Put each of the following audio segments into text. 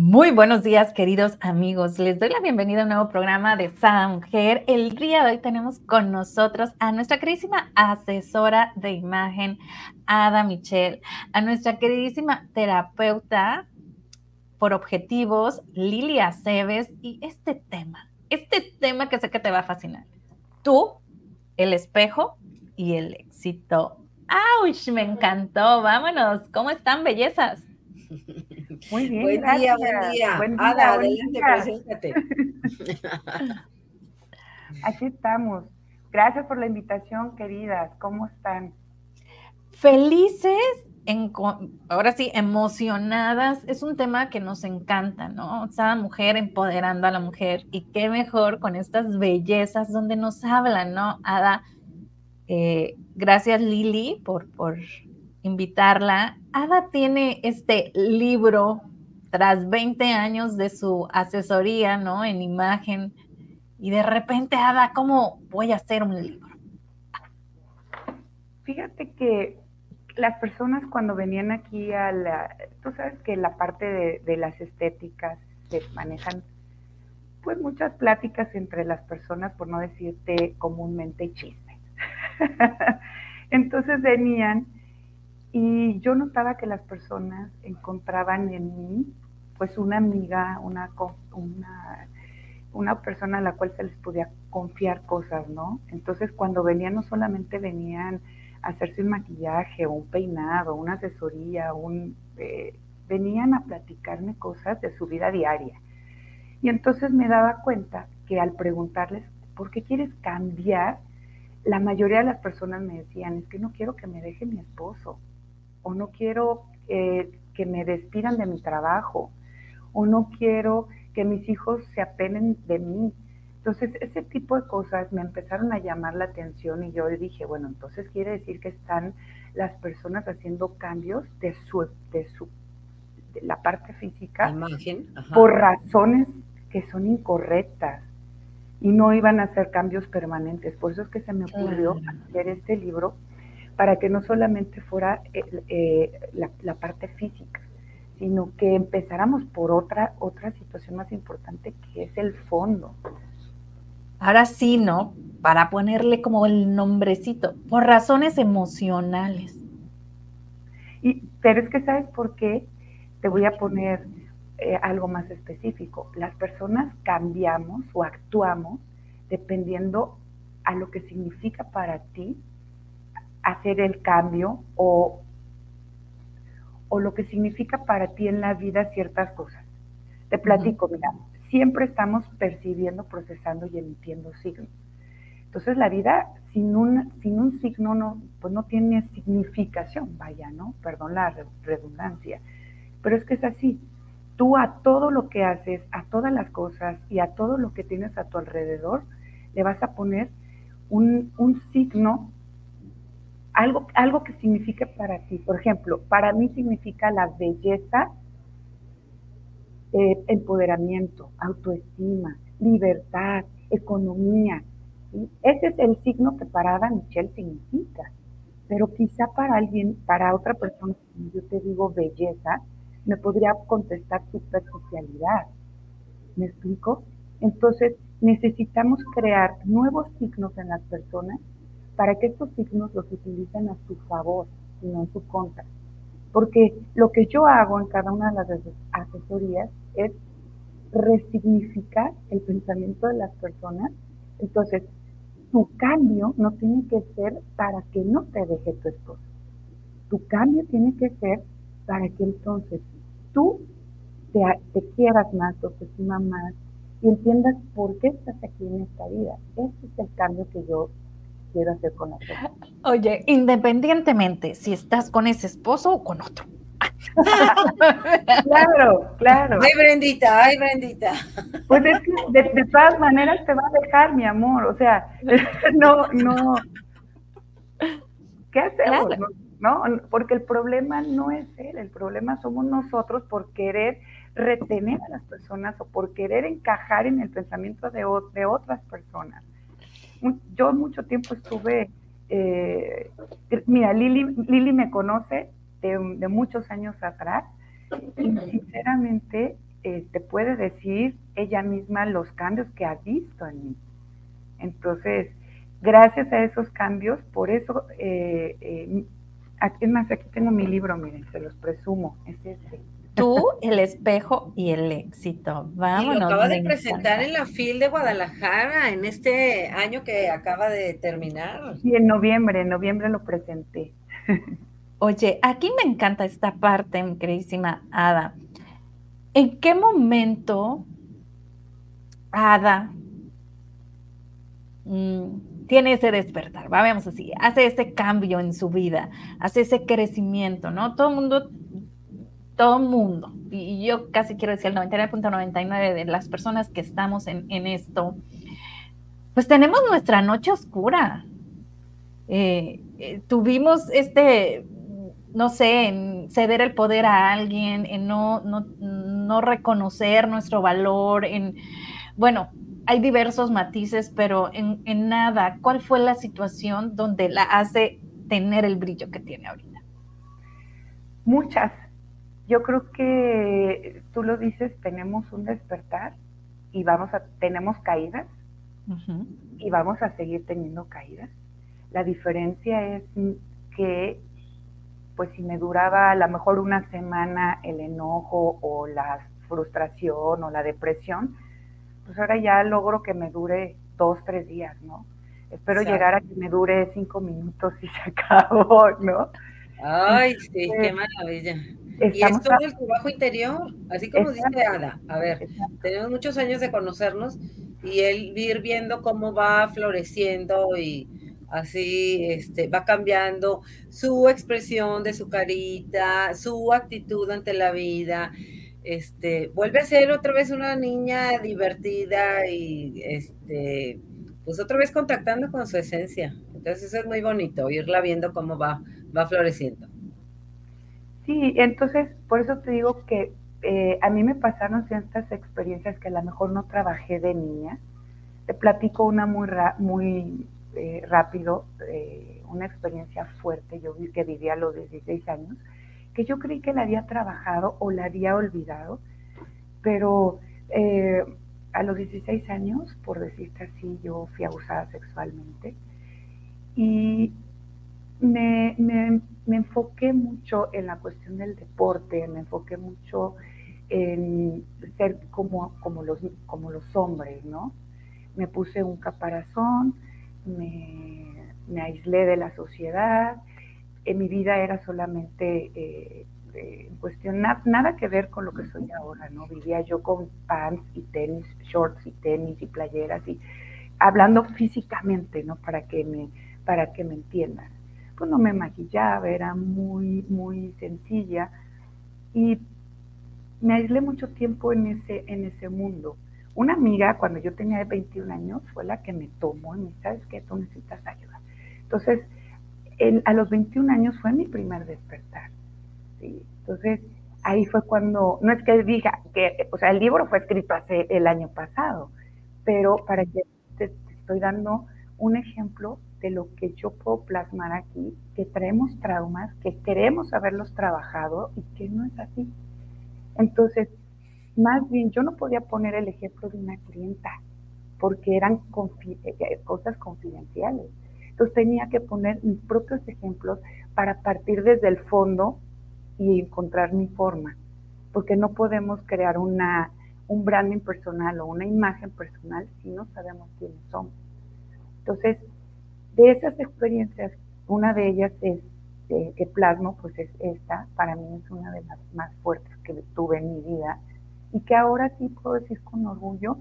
Muy buenos días, queridos amigos. Les doy la bienvenida a un nuevo programa de Sada Mujer. El día de hoy tenemos con nosotros a nuestra queridísima asesora de imagen, Ada Michelle, a nuestra queridísima terapeuta por objetivos, Lilia Aceves, y este tema, este tema que sé que te va a fascinar. Tú, el espejo y el éxito. ¡Auch! Me encantó. Vámonos. ¿Cómo están, bellezas? Muy bien. Buen día, buen día. Ada, adelante, preséntate. Aquí estamos. Gracias por la invitación, queridas. ¿Cómo están? Felices, en, ahora sí, emocionadas. Es un tema que nos encanta, ¿no? Cada mujer empoderando a la mujer. Y qué mejor con estas bellezas donde nos hablan, ¿no? Ada, eh, gracias Lili por, por invitarla. Ada tiene este libro tras 20 años de su asesoría, ¿no? En imagen. Y de repente, Ada, ¿cómo voy a hacer un libro? Fíjate que las personas cuando venían aquí a la, tú sabes que la parte de, las estéticas se manejan pues muchas pláticas entre las personas, por no decirte comúnmente chismes. Entonces venían y yo notaba que las personas encontraban en mí pues una amiga, una, una, una persona a la cual se les podía confiar cosas, ¿no? Entonces cuando venían no solamente venían a hacerse un maquillaje o un peinado, una asesoría, un, eh, venían a platicarme cosas de su vida diaria. Y entonces me daba cuenta que al preguntarles, ¿por qué quieres cambiar? La mayoría de las personas me decían, es que no quiero que me deje mi esposo, o no quiero eh, que me despidan de mi trabajo, o no quiero que mis hijos se apenen de mí. Entonces, ese tipo de cosas me empezaron a llamar la atención y yo dije, bueno, entonces quiere decir que están las personas haciendo cambios de su, de su, de la parte física por razones que son incorrectas y no iban a ser cambios permanentes. Por eso es que se me ocurrió hacer este libro para que no solamente fuera eh, eh, la, parte física, sino que empezáramos por otra, otra situación más importante que es el fondo. Ahora sí, ¿no? Para ponerle como el nombrecito, por razones emocionales. Y, pero es que sabes por qué te voy a poner eh, algo más específico. Las personas cambiamos o actuamos dependiendo a lo que significa para ti hacer el cambio o, o lo que significa para ti en la vida ciertas cosas. Te platico, mira, siempre estamos percibiendo, procesando y emitiendo signos. Entonces la vida sin un, sin un signo no, pues no tiene significación, vaya, ¿no? Perdón la redundancia. Pero es que es así. Tú a todo lo que haces, a todas las cosas y a todo lo que tienes a tu alrededor, le vas a poner un, un signo algo, algo que signifique para ti. Por ejemplo, para mí significa la belleza, eh, empoderamiento, autoestima, libertad, economía. Ese es el signo que para Ada Michelle significa. Pero quizá para alguien, para otra persona, yo te digo belleza, me podría contestar superficialidad. ¿Me explico? Entonces, necesitamos crear nuevos signos en las personas para que estos signos los utilicen a su favor y no en su contra. Porque lo que yo hago en cada una de las asesorías es resignificar el pensamiento de las personas. Entonces, tu cambio no tiene que ser para que no te deje tu esposo. Tu cambio tiene que ser para que entonces tú te, te quieras más, te estimas más y entiendas por qué estás aquí en esta vida. Ese es el cambio que yo quiero hacer con la Oye, independientemente si estás con ese esposo o con otro. claro, claro. Ay, Brendita, ay, Brendita. Pues es que de, todas maneras te va a dejar, mi amor. O sea, no, no. ¿Qué hacemos? No, porque el problema no es él, el problema somos nosotros por querer retener a las personas o por querer encajar en el pensamiento de, de otras personas yo mucho tiempo estuve, eh, mira, Lili, Lili me conoce de, muchos años atrás y sinceramente eh, te puede decir ella misma los cambios que ha visto en mí. Entonces, gracias a esos cambios, por eso, eh, eh, es más, aquí tengo mi libro, miren, se los presumo, es este. Tú, el espejo y el éxito. Vámonos. Y lo acaba de presentar en la FIL de Guadalajara en este año que acaba de terminar. Sí, en noviembre, en noviembre lo presenté. Oye, aquí me encanta esta parte, mi queridísima Ada. ¿En qué momento Ada mm, tiene ese despertar? Vamos así, hace ese cambio en su vida, hace ese crecimiento, ¿no? Todo el mundo, todo mundo, y yo casi quiero decir el 99.99 de las personas que estamos en, esto, pues tenemos nuestra noche oscura. Eh, eh, tuvimos este no sé, en ceder el poder a alguien, en no, no, reconocer nuestro valor, en, bueno, hay diversos matices, pero en, en, nada, ¿cuál fue la situación donde la hace tener el brillo que tiene ahorita? Muchas. Yo creo que tú lo dices, tenemos un despertar y vamos a, tenemos caídas y vamos a seguir teniendo caídas. La diferencia es que pues si me duraba a lo mejor una semana el enojo o la frustración o la depresión, pues ahora ya logro que me dure dos, tres días, ¿no? Espero llegar a que me dure cinco minutos y se acabó, ¿no? Ay, sí, qué maravilla. Y es todo el trabajo interior, así como dice Ada. A ver, tenemos muchos años de conocernos y él ir viendo cómo va floreciendo y, así este, va cambiando su expresión de su carita, su actitud ante la vida, este, vuelve a ser otra vez una niña divertida y este, pues otra vez contactando con su esencia. Entonces eso es muy bonito, irla viendo cómo va, va floreciendo. Sí, entonces por eso te digo que eh, a mí me pasaron ciertas experiencias que a lo mejor no trabajé de niña. Te platico una muy, muy eh, rápido eh, una experiencia fuerte, yo vi que vivía a los 16 años, que yo creí que la había trabajado o la había olvidado, pero a los 16 años, por decirte así, yo fui abusada sexualmente y me, me, me enfoqué mucho en la cuestión del deporte, me enfoqué mucho en ser como, como, los, como los hombres, ¿no? Me puse un caparazón, me, aislé de la sociedad, en mi vida era solamente eh, eh cuestión, nada que ver con lo que soy ahora, ¿no? Vivía yo con pants y tenis, shorts y tenis y playeras y hablando físicamente, ¿no? Para que me, para que me entiendan. Pues no me maquillaba, era muy, muy sencilla y me aislé mucho tiempo en ese, en ese mundo. Una amiga, cuando yo tenía 21 años, fue la que me tomó y me dijo, ¿sabes qué? Tú necesitas ayuda. Entonces, a los 21 años fue mi primer despertar. Entonces, ahí fue cuando, no es que diga que, o sea, el libro fue escrito hace el año pasado, pero para que te estoy dando un ejemplo de lo que yo puedo plasmar aquí, que traemos traumas, que queremos haberlos trabajado y que no es así. Entonces, más bien, yo no podía poner el ejemplo de una clienta porque eran eh, eh, cosas confidenciales. Entonces tenía que poner mis propios ejemplos para partir desde el fondo y encontrar mi forma, porque no podemos crear una, un branding personal o una imagen personal si no sabemos quiénes somos. Entonces, de esas experiencias, una de ellas es eh, que plasmo, pues es esta, para mí es una de las más fuertes que tuve en mi vida, y que ahora sí puedo decir con orgullo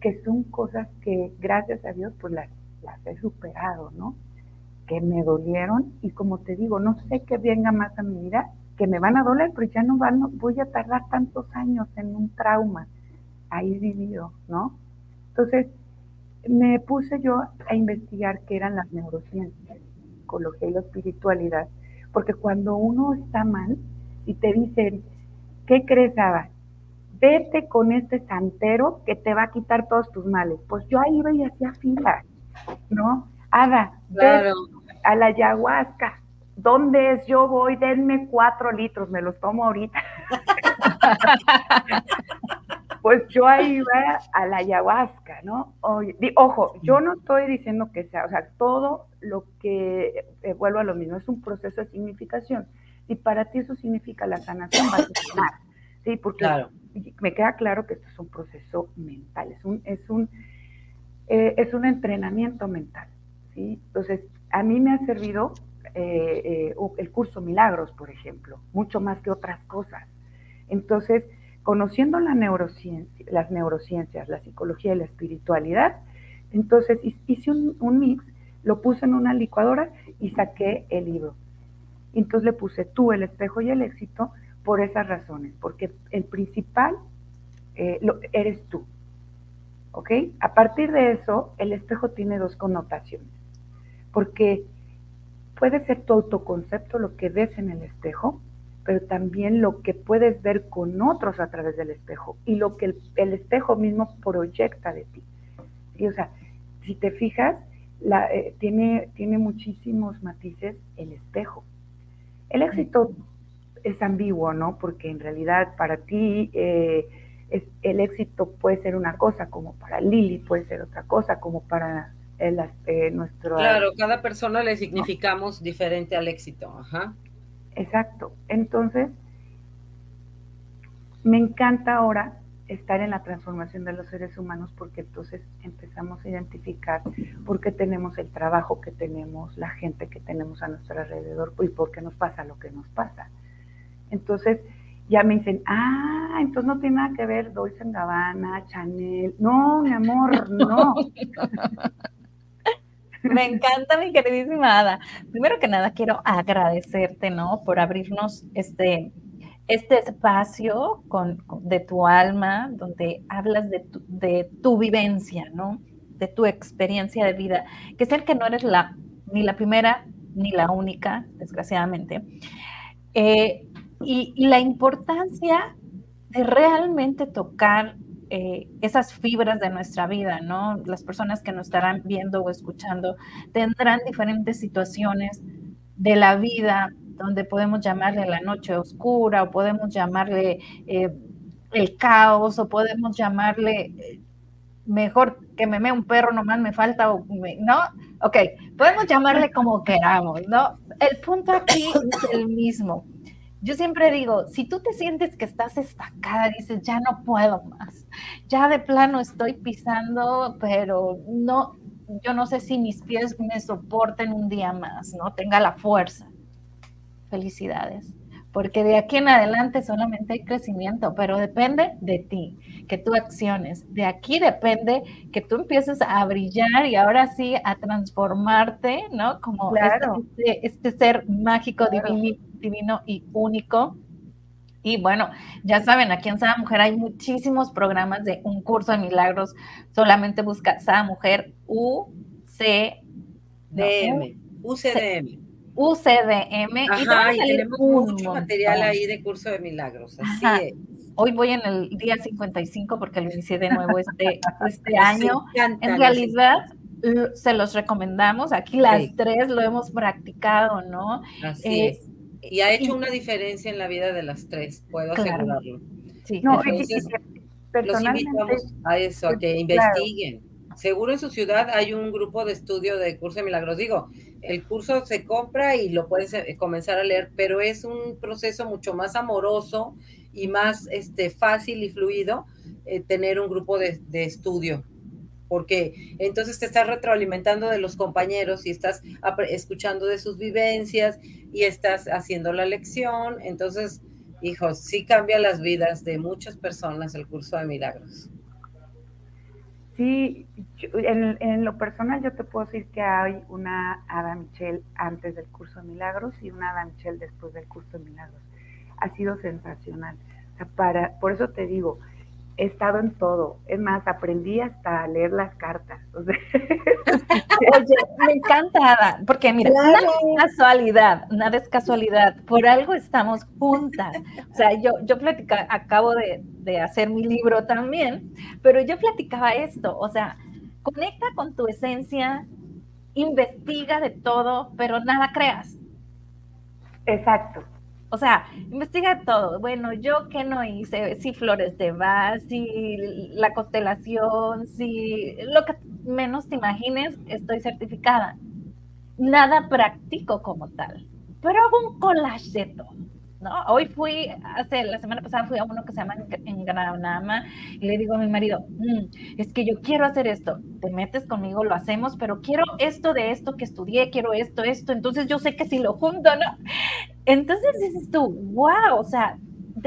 que son cosas que gracias a Dios pues las, he superado, ¿no? Que me dolieron y como te digo, no sé qué venga más a mi vida, que me van a doler, pero ya no van, voy a tardar tantos años en un trauma ahí vivido, ¿no? Entonces, me puse yo a investigar qué eran las neurociencias, psicología y la espiritualidad, porque cuando uno está mal y te dicen, ¿qué crees, Ada? vete con este santero que te va a quitar todos tus males. Pues yo ahí iba y hacía fila, ¿no? Ada, claro. a la ayahuasca. ¿Dónde es? Yo voy, denme cuatro litros, me los tomo ahorita. pues yo ahí iba a la ayahuasca, ¿no? ojo, yo no estoy diciendo que sea, o sea, todo lo que, eh, vuelvo a lo mismo, es un proceso de significación. Y para ti eso significa la sanación, va a sanar, ¿sí? Porque me queda claro que esto es un proceso mental, es un, es un, eh, es un entrenamiento mental, ¿sí? Entonces, a mí me ha servido eh, el curso Milagros, por ejemplo, mucho más que otras cosas. Entonces, conociendo las neurociencias, la psicología y la espiritualidad, entonces hice un, mix, lo puse en una licuadora y saqué el libro. Entonces le puse tú, el espejo y el éxito por esas razones, porque el principal eh, lo, eres tú. ¿Ok? A partir de eso, el espejo tiene dos connotaciones, porque puede ser tu autoconcepto lo que ves en el espejo, pero también lo que puedes ver con otros a través del espejo y lo que el, espejo mismo proyecta de ti. O sea, si te fijas, la, eh, tiene, tiene muchísimos matices el espejo. El éxito es ambiguo, ¿no? Porque en realidad para ti eh, el éxito puede ser una cosa, como para Lili puede ser otra cosa, como para el, eh, nuestro... Claro, cada persona le significamos diferente al éxito. Ajá. Exacto. Entonces, me encanta ahora estar en la transformación de los seres humanos porque entonces empezamos a identificar por qué tenemos el trabajo que tenemos, la gente que tenemos a nuestro alrededor y por qué nos pasa lo que nos pasa. Entonces, ya me dicen, ah, entonces no tiene nada que ver Dolce Gabbana, Chanel. No, mi amor, no. Me encanta, mi queridísima Ada. Primero que nada, quiero agradecerte, ¿no? Por abrirnos este, este espacio con, de tu alma, donde hablas de tu, de tu vivencia, ¿no? De tu experiencia de vida, que sé que no eres la, ni la primera ni la única, desgraciadamente. Eh, y, y la importancia de realmente tocar eh, esas fibras de nuestra vida, ¿no? Las personas que nos estarán viendo o escuchando tendrán diferentes situaciones de la vida donde podemos llamarle la noche oscura o podemos llamarle eh, el caos o podemos llamarle eh, mejor que me mee un perro, nomás me falta, ¿no? Ok, podemos llamarle como queramos, ¿no? El punto aquí es el mismo yo siempre digo, si tú te sientes que estás estancada, dices, ya no puedo más, ya de plano estoy pisando, pero no, yo no sé si mis pies me soporten un día más, ¿no? Tenga la fuerza. Felicidades, porque de aquí en adelante solamente hay crecimiento, pero depende de ti, que tú acciones. De aquí depende que tú empieces a brillar y ahora sí a transformarte, ¿no? Como este, este, ser mágico, divino divino y único. Y bueno, ya saben, aquí en Sada Mujer hay muchísimos programas de un curso de milagros. Solamente busca Sada Mujer UCDM. UCDM. UCDM. y, tenemos mucho material ahí de curso de milagros. Así es. Hoy voy en el día 55 porque lo inicié de nuevo este, este año. En realidad, se los recomendamos. Aquí las tres lo hemos practicado, ¿no? Así eh, es y ha hecho una diferencia en la vida de las tres, puedo asegurarlo. Sí, no, Entonces, los invitamos a eso, a que investiguen. Seguro en su ciudad hay un grupo de estudio de curso de milagros. Digo, el curso se compra y lo puedes eh, comenzar a leer, pero es un proceso mucho más amoroso y más este, fácil y fluido eh, tener un grupo de, de estudio porque entonces te estás retroalimentando de los compañeros y estás escuchando de sus vivencias y estás haciendo la lección. Entonces, hijos, sí cambia las vidas de muchas personas el curso de milagros. Sí, en, lo personal yo te puedo decir que hay una Ada Michelle antes del curso de milagros y una Ada Michelle después del curso de milagros. Ha sido sensacional. para, por eso te digo, he estado en todo. Es más, aprendí hasta a leer las cartas. Oye, me encanta, porque mira, nada es casualidad, nada es casualidad. Por algo estamos juntas. O sea, yo, yo platica, acabo de, de hacer mi libro también, pero yo platicaba esto, o sea, conecta con tu esencia, investiga de todo, pero nada creas. Exacto. O sea, investiga todo. Bueno, yo qué no hice, si flores de vas, si la constelación, si lo que menos te imagines, estoy certificada. Nada práctico como tal, pero hago un collage. Hoy fui, hace la semana pasada fui a uno que se llama en Granama y le digo a mi marido, mm, es que yo quiero hacer esto, te metes conmigo, lo hacemos, pero quiero esto de esto que estudié, quiero esto, esto, entonces yo sé que si lo junto, ¿no? Entonces dices tú, wow, o sea,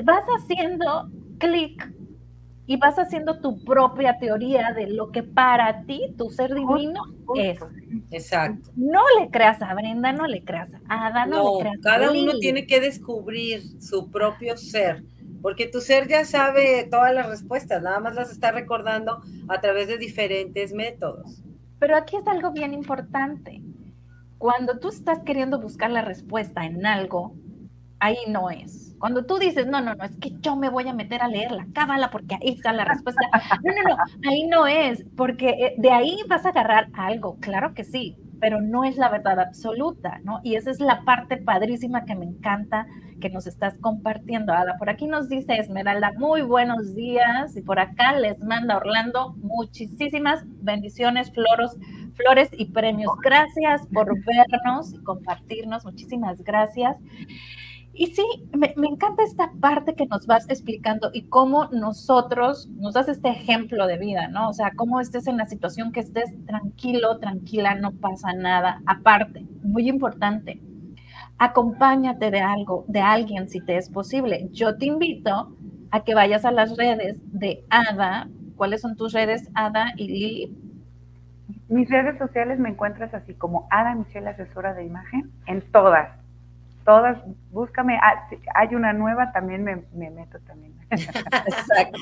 vas haciendo clic y vas haciendo tu propia teoría de lo que para ti tu ser divino es. Exacto. No le creas a Brenda, no le creas a Ada, no, le creas cada uno tiene que descubrir su propio ser, porque tu ser ya sabe todas las respuestas, nada más las está recordando a través de diferentes métodos. Pero aquí es algo bien importante. Cuando tú estás queriendo buscar la respuesta en algo, ahí no es cuando tú dices, no, no, no, es que yo me voy a meter a leer la cábala porque ahí está la respuesta. No, no, no, ahí no es, porque eh, de ahí vas a agarrar algo, claro que sí, pero no es la verdad absoluta, ¿no? Y esa es la parte padrísima que me encanta que nos estás compartiendo, Ada. Por aquí nos dice Esmeralda, muy buenos días. Y por acá les manda Orlando muchísimas bendiciones, floros, flores y premios. Gracias por vernos y compartirnos. Muchísimas gracias. Y sí, me, encanta esta parte que nos vas explicando y cómo nosotros nos das este ejemplo de vida, ¿no? O sea, cómo estés en la situación que estés tranquilo, tranquila, no pasa nada. Aparte, muy importante, acompáñate de algo, de alguien si te es posible. Yo te invito a que vayas a las redes de Ada. ¿Cuáles son tus redes, Ada y Lili? Mis redes sociales me encuentras así como Ada Michelle, asesora de imagen, en todas todas, búscame, ah, hay una nueva, también me, meto también. Exacto.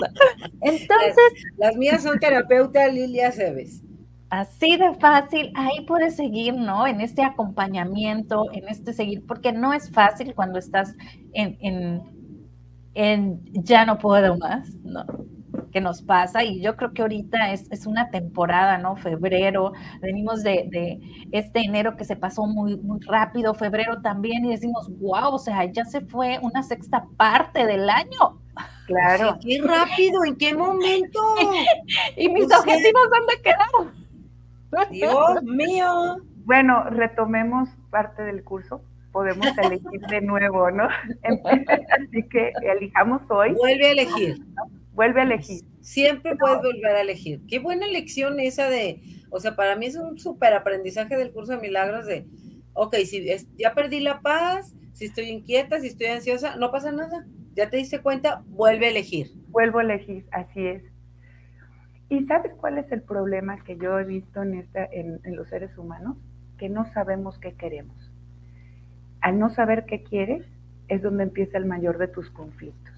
Entonces, las, mías son terapeuta Lilia Cebes. Así de fácil, ahí puedes seguir, ¿no? En este acompañamiento, en este seguir, porque no es fácil cuando estás en, en, en ya no puedo más, ¿no? Que nos pasa y yo creo que ahorita es, es una temporada, ¿no? Febrero, venimos de, de, este enero que se pasó muy, muy rápido, febrero también y decimos, wow, o sea, ya se fue una sexta parte del año. Claro. qué rápido, ¿en qué momento? y mis objetivos, ¿dónde quedaron? Dios mío. Bueno, retomemos parte del curso podemos elegir de nuevo, ¿no? Así que elijamos hoy. Vuelve a elegir. Vuelve a elegir. Siempre puedes volver a elegir. Qué buena elección esa de, o sea, para mí es un súper aprendizaje del curso de milagros de, ok, si ya perdí la paz, si estoy inquieta, si estoy ansiosa, no pasa nada. Ya te diste cuenta, vuelve a elegir. Vuelvo a elegir, así es. ¿Y sabes cuál es el problema que yo he visto en, esta, en, en los seres humanos? Que no sabemos qué queremos. Al no saber qué quieres, es donde empieza el mayor de tus conflictos.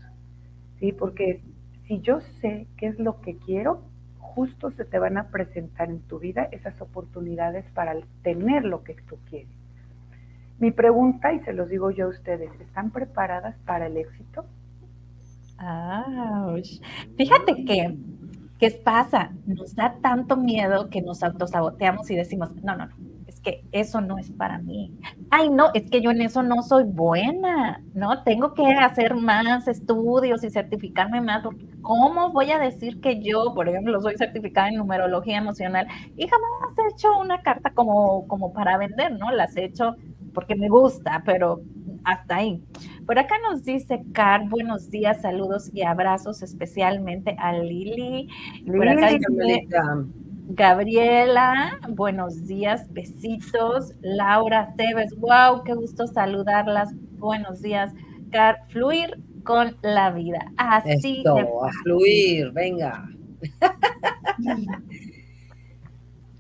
¿Sí? Porque si yo sé qué es lo que quiero, justo se te van a presentar en tu vida esas oportunidades para tener lo que tú quieres. Mi pregunta, y se los digo yo a ustedes, ¿están preparadas para el éxito? Ah, fíjate que, ¿qué pasa? Nos da tanto miedo que nos autosaboteamos y decimos, no, no, no, que eso no es para mí. Ay, no, es que yo en eso no soy buena, ¿no? Tengo que hacer más estudios y certificarme más. ¿Cómo voy a decir que yo, por ejemplo, soy certificada en numerología emocional y jamás he hecho una carta como, como para vender, ¿no? Las he hecho porque me gusta, pero hasta ahí. Por acá nos dice Car, buenos días, saludos y abrazos especialmente a Lili. Por acá Gabriela, buenos días, besitos. Laura Tevez, wow, qué gusto saludarlas. Buenos días. Car, fluir con la vida. Así Esto, a fluir, venga.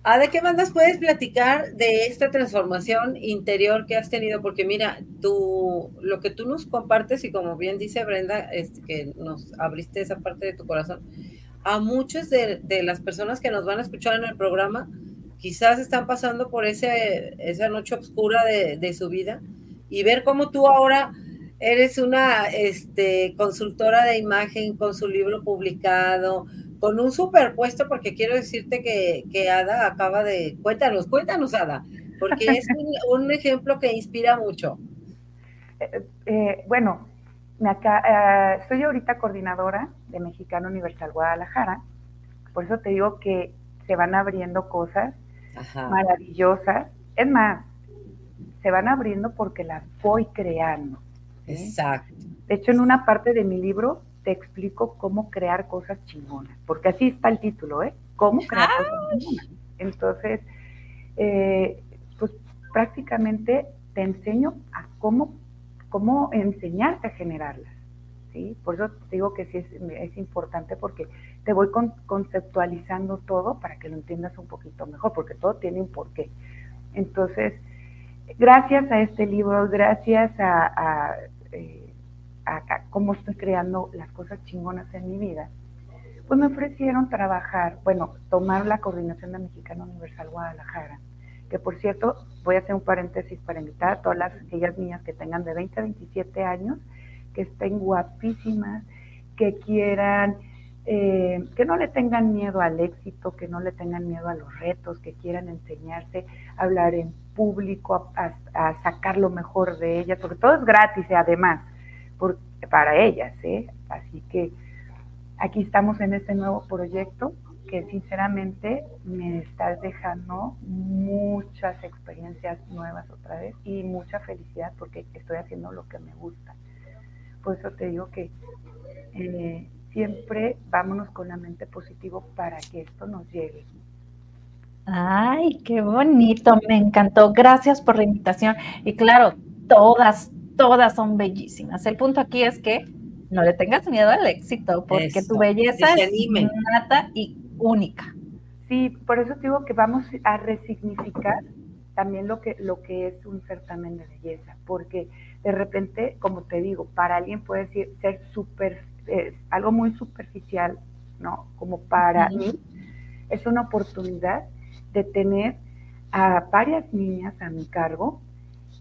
¿A de qué más nos puedes platicar de esta transformación interior que has tenido? Porque mira, tú, lo que tú nos compartes y como bien dice Brenda, este, que nos abriste esa parte de tu corazón, a muchas de, las personas que nos van a escuchar en el programa, quizás están pasando por ese, esa noche oscura de, su vida y ver cómo tú ahora eres una este, consultora de imagen con su libro publicado, con un superpuesto, porque quiero decirte que, Ada acaba de... Cuéntanos, cuéntanos, Ada, porque es un, ejemplo que inspira mucho. eh, eh, bueno, me acá, soy ahorita coordinadora de Mexicano Universal Guadalajara, por eso te digo que se van abriendo cosas maravillosas. Es más, se van abriendo porque las voy creando. Exacto. De hecho, en una parte de mi libro te explico cómo crear cosas chingonas, porque así está el título, ¿eh? Cómo crear cosas chingonas. Entonces, eh, pues prácticamente te enseño a cómo, cómo enseñarte a generarlas. ¿sí? Por eso digo que sí es, importante porque te voy conceptualizando todo para que lo entiendas un poquito mejor, porque todo tiene un porqué. Entonces, gracias a este libro, gracias a, eh, cómo estoy creando las cosas chingonas en mi vida, pues me ofrecieron trabajar, bueno, tomar la coordinación de Mexicano Universal Guadalajara, que por cierto, voy a hacer un paréntesis para invitar a todas las aquellas niñas que tengan de 20 a 27 años, que estén guapísimas, que quieran, eh, que no le tengan miedo al éxito, que no le tengan miedo a los retos, que quieran enseñarse a hablar en público, a, sacar lo mejor de ellas, porque todo es gratis además, para ellas, ¿eh? Así que aquí estamos en este nuevo proyecto que sinceramente me está dejando muchas experiencias nuevas otra vez y mucha felicidad porque estoy haciendo lo que me gusta. Por eso te digo que eh, siempre vámonos con la mente positivo para que esto nos llegue. Ay, qué bonito, me encantó. Gracias por la invitación. Y claro, todas, todas son bellísimas. El punto aquí es que no le tengas miedo al éxito, porque tu belleza es nata y única. Sí, por eso digo que vamos a resignificar también lo que, lo que es un certamen de belleza, porque de repente, como te digo, para alguien puede ser, ser super, algo muy superficial, ¿no? Como para mí es una oportunidad de tener a varias niñas a mi cargo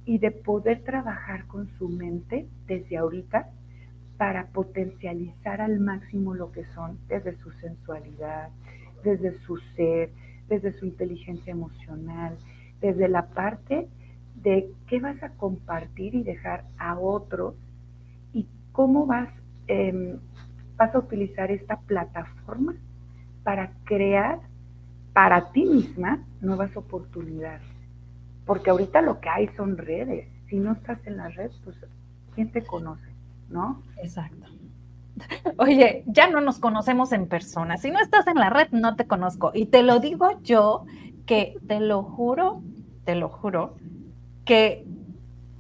y de poder trabajar con su mente desde ahorita para potencializar al máximo lo que son desde su sensualidad, desde su ser, desde su inteligencia emocional, desde la parte de qué vas a compartir y dejar a otros y cómo vas, em, vas a utilizar esta plataforma para crear para ti misma nuevas oportunidades. Porque ahorita lo que hay son redes. Si no estás en la red, pues ¿quién te conoce? ¿No? Exacto. Oye, ya no nos conocemos en persona. Si no estás en la red, no te conozco. Y te lo digo yo, que te lo juro, te lo juro, que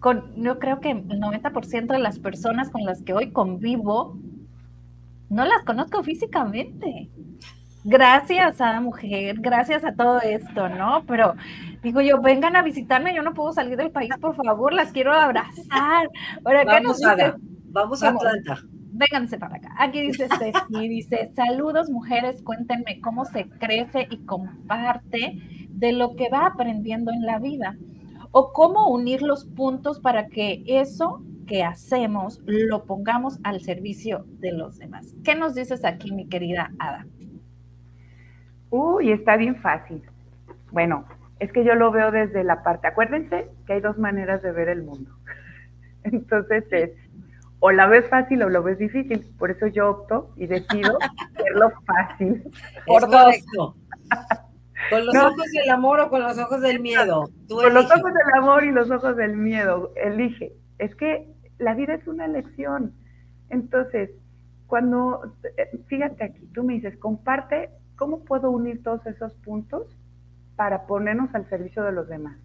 con, yo creo que el 90% de las personas con las que hoy convivo, no las conozco físicamente. Gracias a la mujer, gracias a todo esto, ¿no? Pero digo yo, vengan a visitarme, yo no puedo salir del país, por favor, las quiero abrazar. Ahora, vamos, a, vamos a Atlanta vénganse para acá. Aquí dice Ceci, dice, saludos mujeres, cuéntenme cómo se crece y comparte de lo que va aprendiendo en la vida o cómo unir los puntos para que eso que hacemos lo pongamos al servicio de los demás. ¿Qué nos dices aquí, mi querida Ada? Uy, está bien fácil. Bueno, es que yo lo veo desde la parte, acuérdense que hay dos maneras de ver el mundo. Entonces es o la ves fácil o lo ves difícil. Por eso yo opto y decido verlo fácil. Por dos. ¿Con los ojos del amor o con los ojos del miedo? con los ojos del amor y los ojos del miedo. Elige. Es que la vida es una elección. Entonces, cuando, eh, fíjate aquí, tú me dices, comparte, ¿cómo puedo unir todos esos puntos para ponernos al servicio de los demás?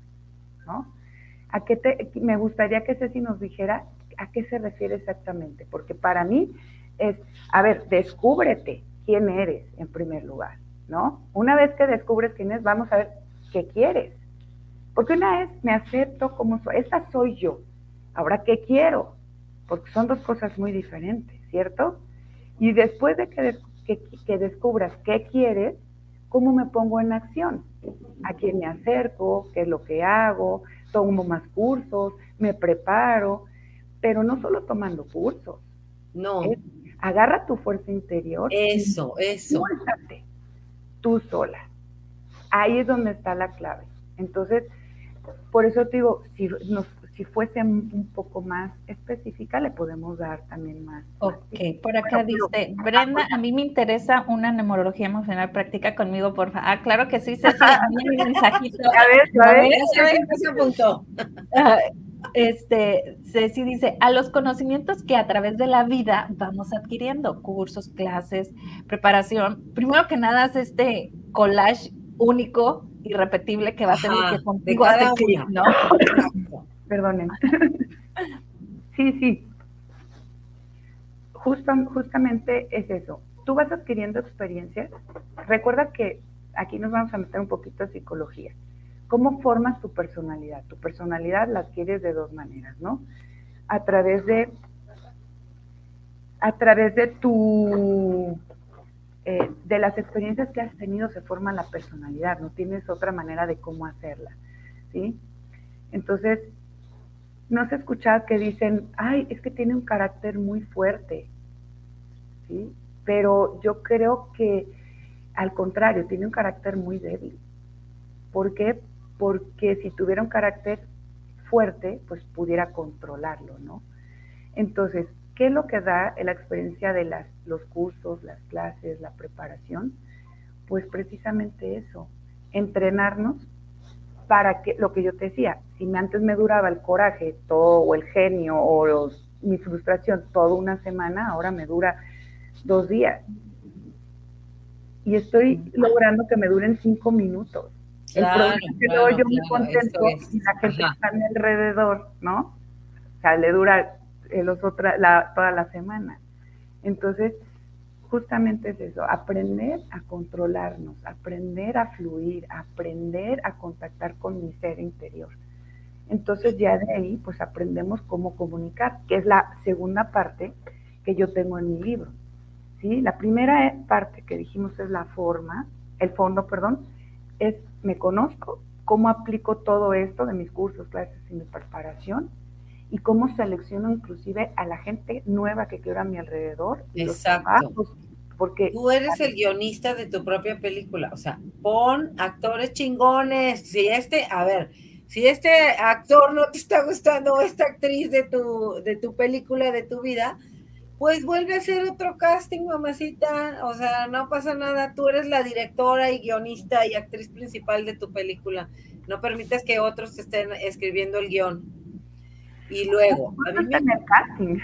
¿No? ¿A qué te, me gustaría que Ceci nos dijera a qué se refiere exactamente, porque para mí es, a ver, descúbrete quién eres en primer lugar, ¿no? Una vez que descubres quién es, vamos a ver qué quieres. Porque una vez me acepto como soy, esa soy yo. Ahora, ¿qué quiero? Porque son dos cosas muy diferentes, ¿cierto? Y después de que, que descubras qué quieres, ¿cómo me pongo en acción? ¿A quién me acerco? ¿Qué es lo que hago? ¿Tomo más cursos? ¿Me preparo? Pero no solo tomando cursos. No. agarra tu fuerza interior. Eso, eso. Suéltate tú sola. Ahí es donde está la clave. Entonces, por eso te digo, si, si fuese un poco más específica, le podemos dar también más. Ok, por acá dice, Brenda, a mí me interesa una neurología emocional práctica conmigo, por favor. Ah, claro que sí, Ceci, mi mensajito. A ver, a ver, se apuntó. Ah, este, Ceci dice, a los conocimientos que a través de la vida vamos adquiriendo, cursos, clases, preparación. Primero que nada es este collage único, irrepetible que va a tener que contigo hace clic, ¿no? perdonen. sí, sí. justamente es eso. Tú vas adquiriendo experiencias. Recuerda que aquí nos vamos a meter un poquito de psicología. ¿Cómo formas tu personalidad? Tu personalidad la adquieres de dos maneras, ¿no? A través de, a través de tu, eh, de las experiencias que has tenido se forma la personalidad, no tienes otra manera de cómo hacerla, ¿sí? Entonces, no se escucha que dicen, ay, es que tiene un carácter muy fuerte, ¿sí? Pero yo creo que al contrario, tiene un carácter muy débil. ¿Por qué? Porque si tuviera un carácter fuerte, pues pudiera controlarlo, ¿no? Entonces, ¿qué es lo que da la experiencia de las, los cursos, las clases, la preparación? Pues precisamente eso, entrenarnos para que lo que yo te decía, si antes me duraba el coraje todo, o el genio o mi frustración toda una semana, ahora me dura dos días. Y estoy logrando que me duren cinco minutos. El problema es que luego yo me contento y la gente está a mi alrededor, ¿no? O sea, le dura los otra, la, toda la semana. Entonces, justamente es eso, aprender a controlarnos, aprender a fluir, aprender a contactar con mi ser interior. Entonces ya de ahí pues aprendemos cómo comunicar, que es la segunda parte que yo tengo en mi libro. ¿sí? La primera parte que dijimos es la forma, el fondo, perdón, es me conozco, cómo aplico todo esto de mis cursos, clases y mi preparación y cómo selecciono inclusive a la gente nueva que quiero a mi alrededor. Exacto. porque tú eres el guionista de tu propia película, o sea, pon actores chingones. Si este, a ver, si este actor no te está gustando o esta actriz de tu, de tu película, de tu vida, pues vuelve a hacer otro casting, mamacita. O sea, no pasa nada. Tú eres la directora y guionista y actriz principal de tu película. No permites que otros te estén escribiendo el guion. Y luego, a mí me...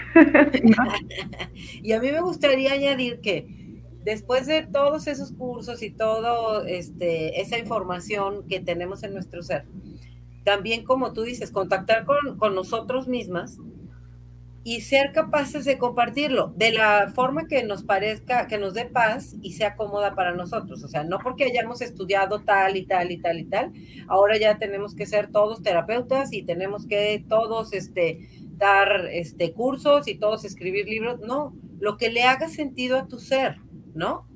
y a mí me gustaría añadir que después de todos esos cursos y todo este esa información que tenemos en nuestro ser, también como tú dices, contactar con, con nosotros mismas y ser capaces de compartirlo de la forma que nos parezca, que nos dé paz y sea cómoda para nosotros. O sea, no porque hayamos estudiado tal y tal y tal y tal, ahora ya tenemos que ser todos terapeutas y tenemos que todos este, dar este, cursos y todos escribir libros. No, lo que le haga sentido a tu ser, ¿no?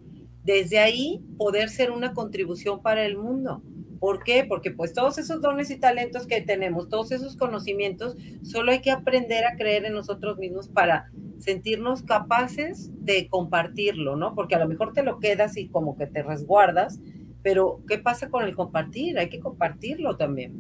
Desde ahí poder ser una contribución para el mundo. ¿Por qué? Porque pues todos esos dones y talentos que tenemos, todos esos conocimientos, solo hay que aprender a creer en nosotros mismos para sentirnos capaces de compartirlo, ¿no? Porque a lo mejor te lo quedas y como que te resguardas, pero ¿qué pasa con el compartir? Hay que compartirlo también.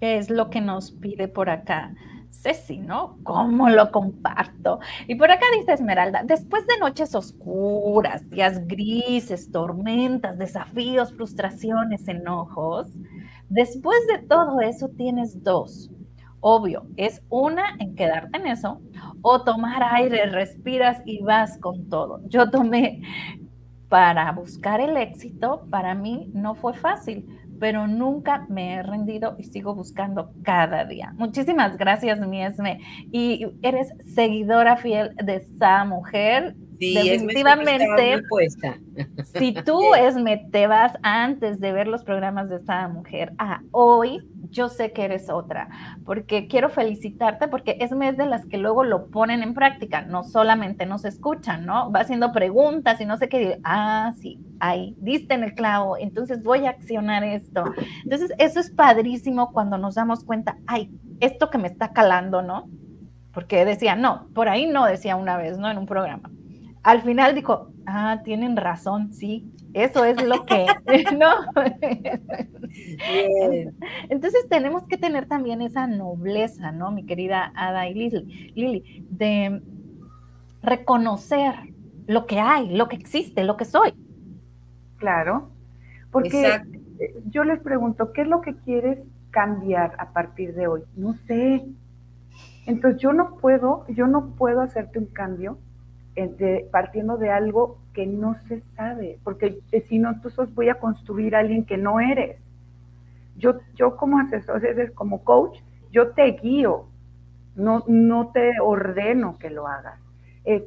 Es lo que nos pide por acá. Ceci, ¿no? ¿Cómo lo comparto? Y por acá dice Esmeralda, después de noches oscuras, días grises, tormentas, desafíos, frustraciones, enojos, después de todo eso tienes dos. Obvio, es una en quedarte en eso o tomar aire, respiras y vas con todo. Yo tomé para buscar el éxito, para mí no fue fácil, pero nunca me he rendido y sigo buscando cada día. Muchísimas gracias, mi Esme. Y eres seguidora fiel de esa mujer. Sí, definitivamente. si tú, Esme, te vas antes de ver los programas de esta mujer a hoy, yo sé que eres otra, porque quiero felicitarte, porque es mes de las que luego lo ponen en práctica, no solamente nos escuchan, ¿no? Va haciendo preguntas y no sé qué, ah, sí, ahí, diste en el clavo, entonces voy a accionar esto. Entonces, eso es padrísimo cuando nos damos cuenta, ay, esto que me está calando, ¿no? Porque decía, no, por ahí no, decía una vez, ¿no? En un programa. Al final dijo, Ah, tienen razón, sí. Eso es lo que, ¿no? Entonces tenemos que tener también esa nobleza, ¿no? Mi querida Ada y Lili, de reconocer lo que hay, lo que existe, lo que soy. Claro, porque yo les pregunto, ¿qué es lo que quieres cambiar a partir de hoy? No sé. Entonces yo no puedo, yo no puedo hacerte un cambio partiendo de algo que no se sabe, porque si no, entonces voy a construir a alguien que no eres. Yo, yo como asesor, como coach, yo te guío, no, no te ordeno que lo hagas. Es,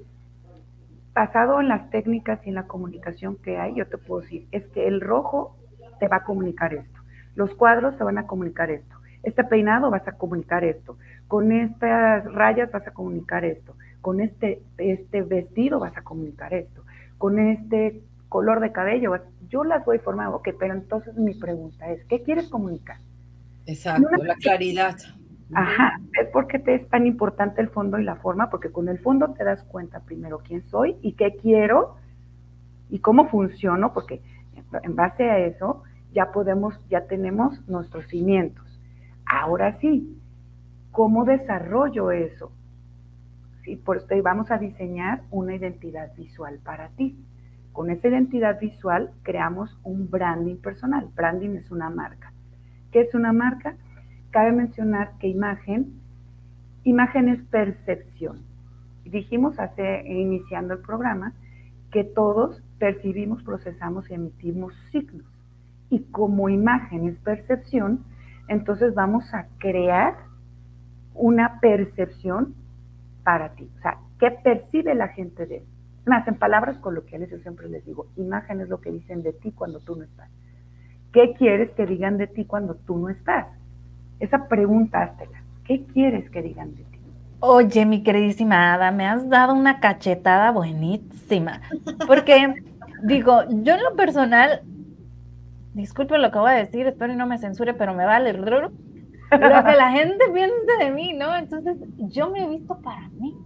basado en las técnicas y en la comunicación que hay, yo te puedo decir, es que el rojo te va a comunicar esto, los cuadros te van a comunicar esto, este peinado vas a comunicar esto, con estas rayas vas a comunicar esto, con este, este vestido vas a comunicar esto, con este color de cabello, yo las voy formando, ok, pero entonces mi pregunta es, ¿qué quieres comunicar? Exacto, la claridad. Ajá, es porque te es tan importante el fondo y la forma, porque con el fondo te das cuenta primero quién soy y qué quiero y cómo funciono, porque en base a eso ya podemos, ya tenemos nuestros cimientos. Ahora sí, ¿cómo desarrollo eso? Sí, por esto vamos a diseñar una identidad visual para ti. Con esa identidad visual creamos un branding personal. Branding es una marca. ¿Qué es una marca? Cabe mencionar que imagen, imagen es percepción. Dijimos hace, iniciando el programa, que todos percibimos, procesamos y emitimos signos. Y como imagen es percepción, entonces vamos a crear una percepción para ti. O sea, ¿qué percibe la gente de él? Más, en palabras coloquiales yo siempre les digo, imagen es lo que dicen de ti cuando tú no estás. ¿Qué quieres que digan de ti cuando tú no estás? Esa pregunta. ¿Qué quieres que digan de ti? Oye, mi queridísima Ada, me has dado una cachetada buenísima. Porque, digo, yo en lo personal, disculpe lo que voy a decir, espero y no me censure, pero me vale lo que la gente piensa de mí, ¿no? Entonces, yo me he visto para mí.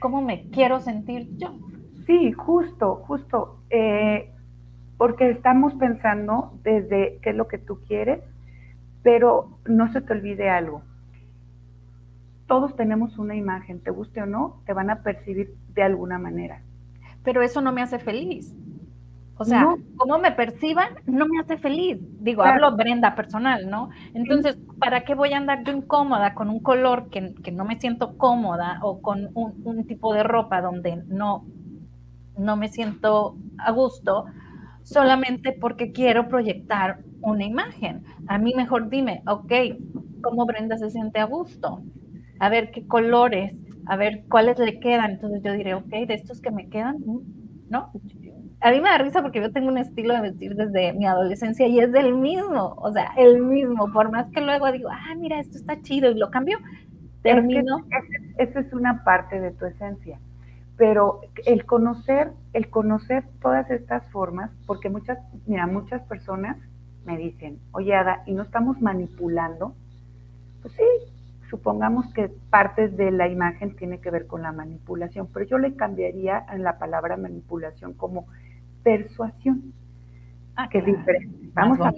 ¿Cómo me quiero sentir yo? Sí, justo, justo. Eh, porque estamos pensando desde qué es lo que tú quieres pero no se te olvide algo. Todos tenemos una imagen, te guste o no, te van a percibir de alguna manera. Pero eso no me hace feliz. O sea, como me perciban, no me hace feliz. Digo, hablo Brenda personal, ¿no? Entonces, ¿para qué voy a andar yo incómoda con un color que, no me siento cómoda o con un, un, tipo de ropa donde no, no me siento a gusto? solamente porque quiero proyectar una imagen. A mí mejor dime, ok, ¿cómo Brenda se siente a gusto? A ver qué colores, a ver cuáles le quedan. Entonces yo diré, ok, de estos que me quedan, mm, ¿no? A mí me da risa porque yo tengo un estilo de vestir desde mi adolescencia y es del mismo, o sea, el mismo. Por más que luego digo, ah, mira, esto está chido y lo cambio, termino. esa es una parte de tu esencia pero el conocer, el conocer todas estas formas, porque muchas, mira, muchas personas me dicen, oye Ada, ¿y no estamos manipulando? Pues sí, supongamos que partes de la imagen tiene que ver con la manipulación, pero yo le cambiaría en la palabra manipulación como persuasión, ah, que es diferente. Vamos a,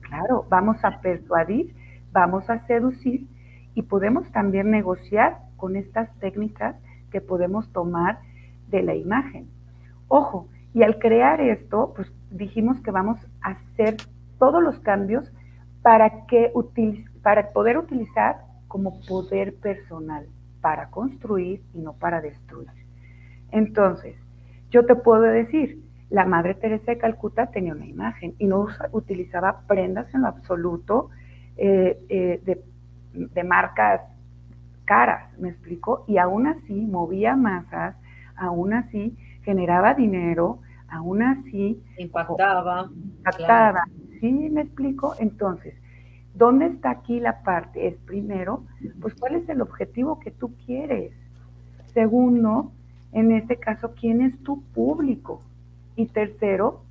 claro, vamos a persuadir, vamos a seducir y podemos también negociar con estas técnicas que podemos tomar de la imagen. Ojo, y al crear esto, pues dijimos que vamos a hacer todos los cambios para, que para poder utilizar como poder personal, para construir y no para destruir. Entonces, yo te puedo decir, la Madre Teresa de Calcuta tenía una imagen y no utilizaba prendas en lo absoluto eh, eh, de, de marcas caras, ¿me explico? Y aún así movía masas, aún así generaba dinero, aún así... Impactaba. Impactaba. ¿Sí me explico? Entonces, ¿dónde está aquí la parte? Es primero, pues cuál es el objetivo que tú quieres. Segundo, en este caso, ¿quién es tu público? Y tercero,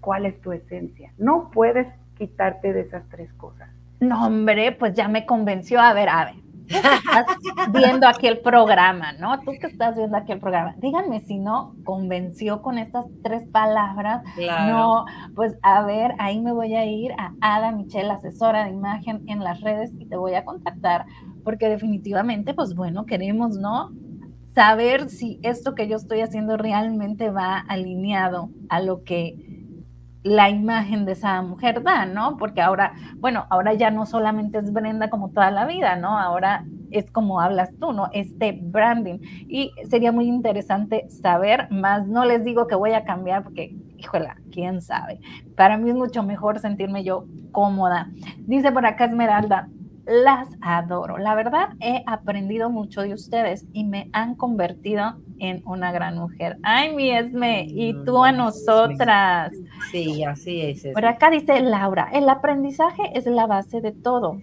¿cuál es tu esencia? No puedes quitarte de esas tres cosas. No, hombre, pues ya me convenció. A ver, a ver, estás viendo aquí el programa, ¿no? Tú que estás viendo aquí el programa, díganme si no convenció con estas tres palabras. No, pues a ver, ahí me voy a ir a Ada Michelle, asesora de imagen en las redes y te voy a contactar porque definitivamente, pues bueno, queremos, ¿no? Saber si esto que yo estoy haciendo realmente va alineado a lo que la imagen de esa mujer da, ¿no? Porque ahora, bueno, ahora ya no solamente es Brenda como toda la vida, ¿no? Ahora es como hablas tú, ¿no? Este branding. Y sería muy interesante saber, más no les digo que voy a cambiar porque, híjola, quién sabe. Para mí es mucho mejor sentirme yo cómoda. Dice por acá Esmeralda, las adoro. La verdad, he aprendido mucho de ustedes y me han convertido en una gran mujer. Ay, mi Esme, y tú a nosotras. Sí, así es. Por acá dice Laura, el aprendizaje es la base de todo.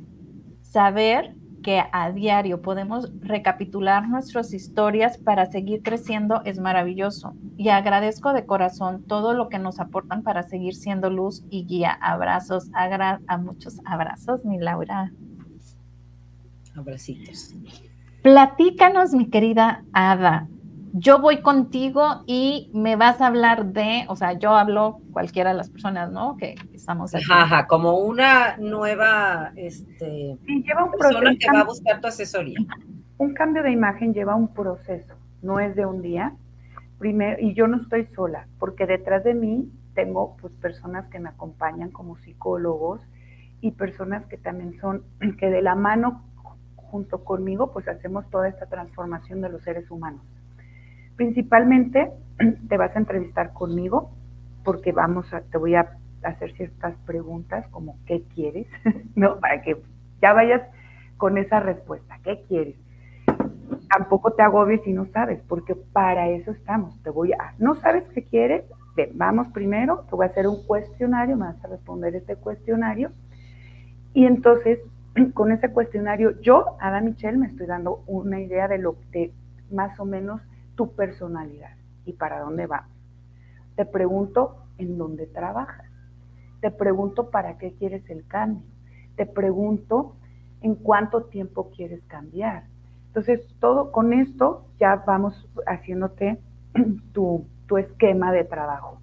Saber que a diario podemos recapitular nuestras historias para seguir creciendo es maravilloso. Y agradezco de corazón todo lo que nos aportan para seguir siendo luz y guía. Abrazos, a muchos abrazos, mi Laura. Abracitos. Platícanos, mi querida Ada. Yo voy contigo y me vas a hablar de, o sea, yo hablo cualquiera de las personas, ¿no? Que estamos aquí. Ajá, como una nueva, este, lleva un persona que va a buscar tu asesoría. Un cambio de imagen lleva un proceso, no es de un día. Primero, y yo no estoy sola, porque detrás de mí tengo pues personas que me acompañan como psicólogos y personas que también son, que de la mano junto conmigo, pues hacemos toda esta transformación de los seres humanos. Principalmente te vas a entrevistar conmigo porque vamos a, te voy a hacer ciertas preguntas como ¿qué quieres? no, para que ya vayas con esa respuesta, ¿qué quieres? Tampoco te agobies si no sabes, porque para eso estamos. Te voy a, ¿no sabes qué quieres? vamos primero, te voy a hacer un cuestionario, me vas a responder este cuestionario y entonces con ese cuestionario, yo, Ada Michelle, me estoy dando una idea de lo de más o menos tu personalidad y para dónde vas. Te pregunto en dónde trabajas. Te pregunto para qué quieres el cambio. Te pregunto en cuánto tiempo quieres cambiar. Entonces, todo con esto ya vamos haciéndote tu, tu esquema de trabajo.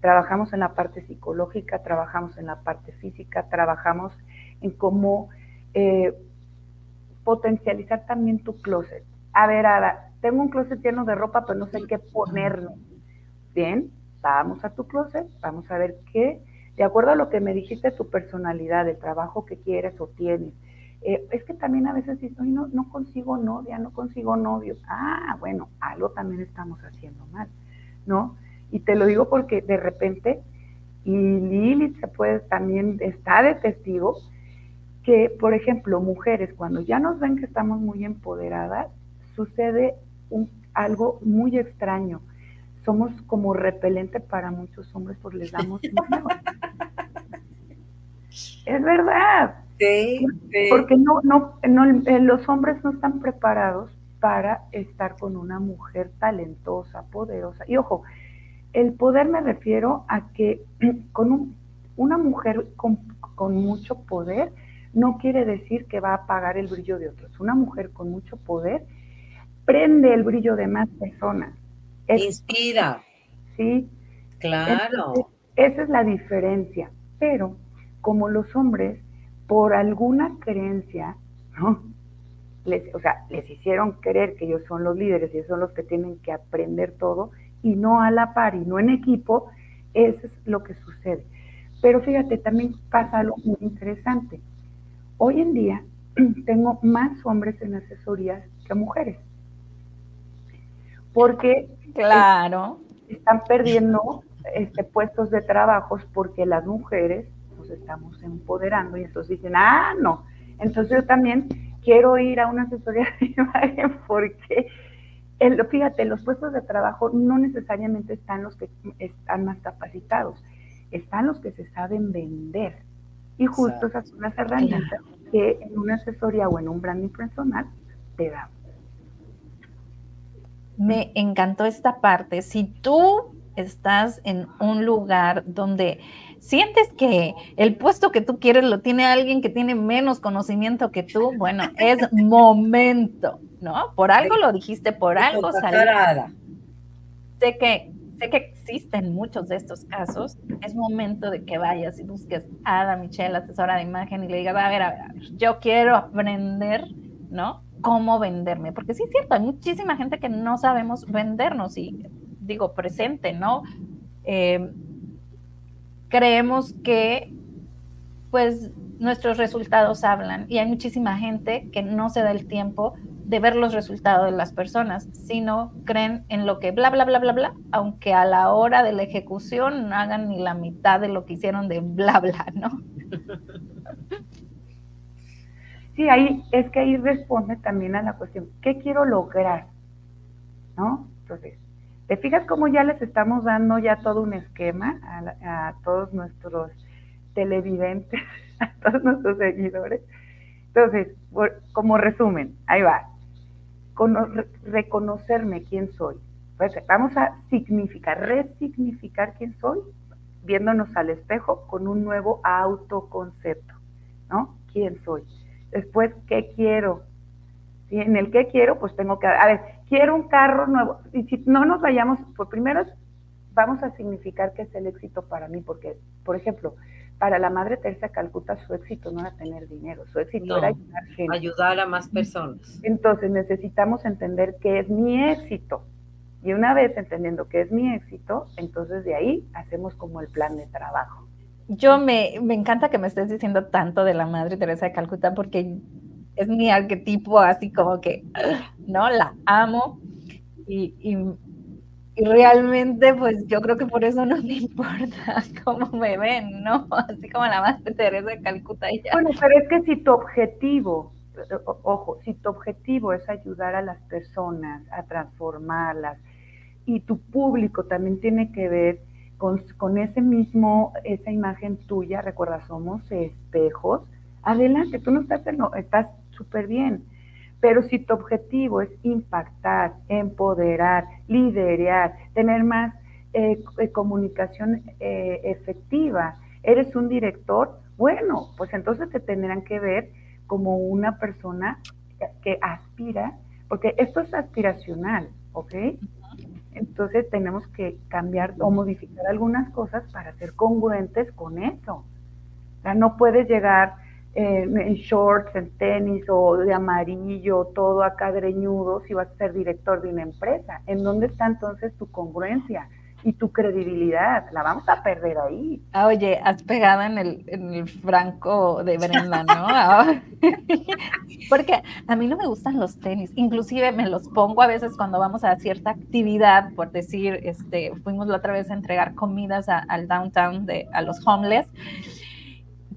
Trabajamos en la parte psicológica, trabajamos en la parte física, trabajamos en cómo eh, potencializar también tu closet. A ver, Ada, tengo un closet lleno de ropa, pero no sé qué ponerme. Bien, vamos a tu closet, vamos a ver qué, de acuerdo a lo que me dijiste, tu personalidad, el trabajo que quieres o tienes. Eh, es que también a veces dices, no, no consigo novia, no consigo novio. Ah, bueno, algo también estamos haciendo mal, ¿no? Y te lo digo porque de repente, y Lilith se puede también, está de testigo, que, por ejemplo, mujeres, cuando ya nos ven que estamos muy empoderadas, sucede un, algo muy extraño. Somos como repelente para muchos hombres porque les damos miedo. es verdad. Sí, Porque no, no, no, eh, los hombres no están preparados para estar con una mujer talentosa, poderosa. Y ojo, el poder me refiero a que con una mujer con, con mucho poder, no quiere decir que va a apagar el brillo de otros. Una mujer con mucho poder prende el brillo de más personas. Inspira. Sí. Claro. esa es la diferencia. Pero como los hombres, por alguna creencia, ¿no? Les, o sea, les hicieron creer que ellos son los líderes y ellos son los que tienen que aprender todo y no a la par y no en equipo, eso es lo que sucede. Pero fíjate, también pasa algo muy interesante. Hoy en día tengo más hombres en asesorías que mujeres. Porque claro. están perdiendo este, puestos de trabajos porque las mujeres nos estamos empoderando y entonces dicen, ah, no. Entonces yo también quiero ir a una asesoría de imagen porque, el, fíjate, los puestos de trabajo no necesariamente están los que están más capacitados, están los que se saben vender. Y justo esas son las herramientas que en una asesoría o en un branding personal te da. Me encantó esta parte. Si tú estás en un lugar donde sientes que el puesto que tú quieres lo tiene alguien que tiene menos conocimiento que tú, bueno, es momento, ¿no? Por algo lo dijiste, por algo salió. Sé que, sé que existen muchos de estos casos. Es momento de que vayas y busques a Ada Michelle, asesora de imagen, y le digas, a ver, a ver, a ver, yo quiero aprender, ¿no? Cómo venderme. Porque sí es cierto, hay muchísima gente que no sabemos vendernos y digo, presente, ¿no? Eh, creemos que pues nuestros resultados hablan y hay muchísima gente que no se da el tiempo de ver los resultados de las personas, sino creen en lo que bla, bla, bla, bla, bla, aunque a la hora de la ejecución no hagan ni la mitad de lo que hicieron de bla, bla, ¿no? Sí, ahí es que ahí responde también a la cuestión, ¿qué quiero lograr? ¿No? Entonces, ¿Te fijas cómo ya les estamos dando ya todo un esquema a, todos nuestros televidentes, a todos nuestros seguidores? Entonces, como resumen, ahí va. reconocerme quién soy. Pues, vamos a significar, resignificar quién soy, viéndonos al espejo con un nuevo autoconcepto, ¿no? ¿Quién soy? Después, ¿qué quiero? En el que quiero, pues tengo que, a ver, quiero un carro nuevo. Y si no nos vayamos, por primero vamos a significar que es el éxito para mí, porque, por ejemplo, para la Madre Teresa Calcuta su éxito no era tener dinero, su éxito era ayudar gente. Ayudar a más personas. Entonces necesitamos entender qué es mi éxito. Y una vez entendiendo qué es mi éxito, entonces de ahí hacemos como el plan de trabajo. Yo me, me encanta que me estés diciendo tanto de la Madre Teresa de Calcuta porque es mi arquetipo así como que, ¿no? La amo y, realmente pues yo creo que por eso no me importa cómo me ven, ¿no? Así como la Madre Teresa de Calcuta y ya. Bueno, pero es que si tu objetivo, ojo, si tu objetivo es ayudar a las personas a transformarlas y tu público también tiene que ver con, con ese mismo, esa imagen tuya, recuerda, somos espejos, adelante, tú no estás, no, estás súper bien. Pero si tu objetivo es impactar, empoderar, liderar, tener más eh, eh, comunicación eh, efectiva, eres un director, bueno, pues entonces te tendrán que ver como una persona que aspira, porque esto es aspiracional, ¿ok? Entonces tenemos que cambiar o modificar algunas cosas para ser congruentes con eso. O sea, no puedes llegar en shorts, en tenis o de amarillo, todo acá greñudo, si vas a ser director de una empresa. ¿En dónde está entonces tu congruencia? y tu credibilidad, la vamos a perder ahí. Ah, oye, has pegado en el, en el franco de Brenda, ¿no? Ah. Porque a mí no me gustan los tenis, inclusive me los pongo a veces cuando vamos a cierta actividad, por decir, este, fuimos la otra vez a entregar comidas al downtown de a los homeless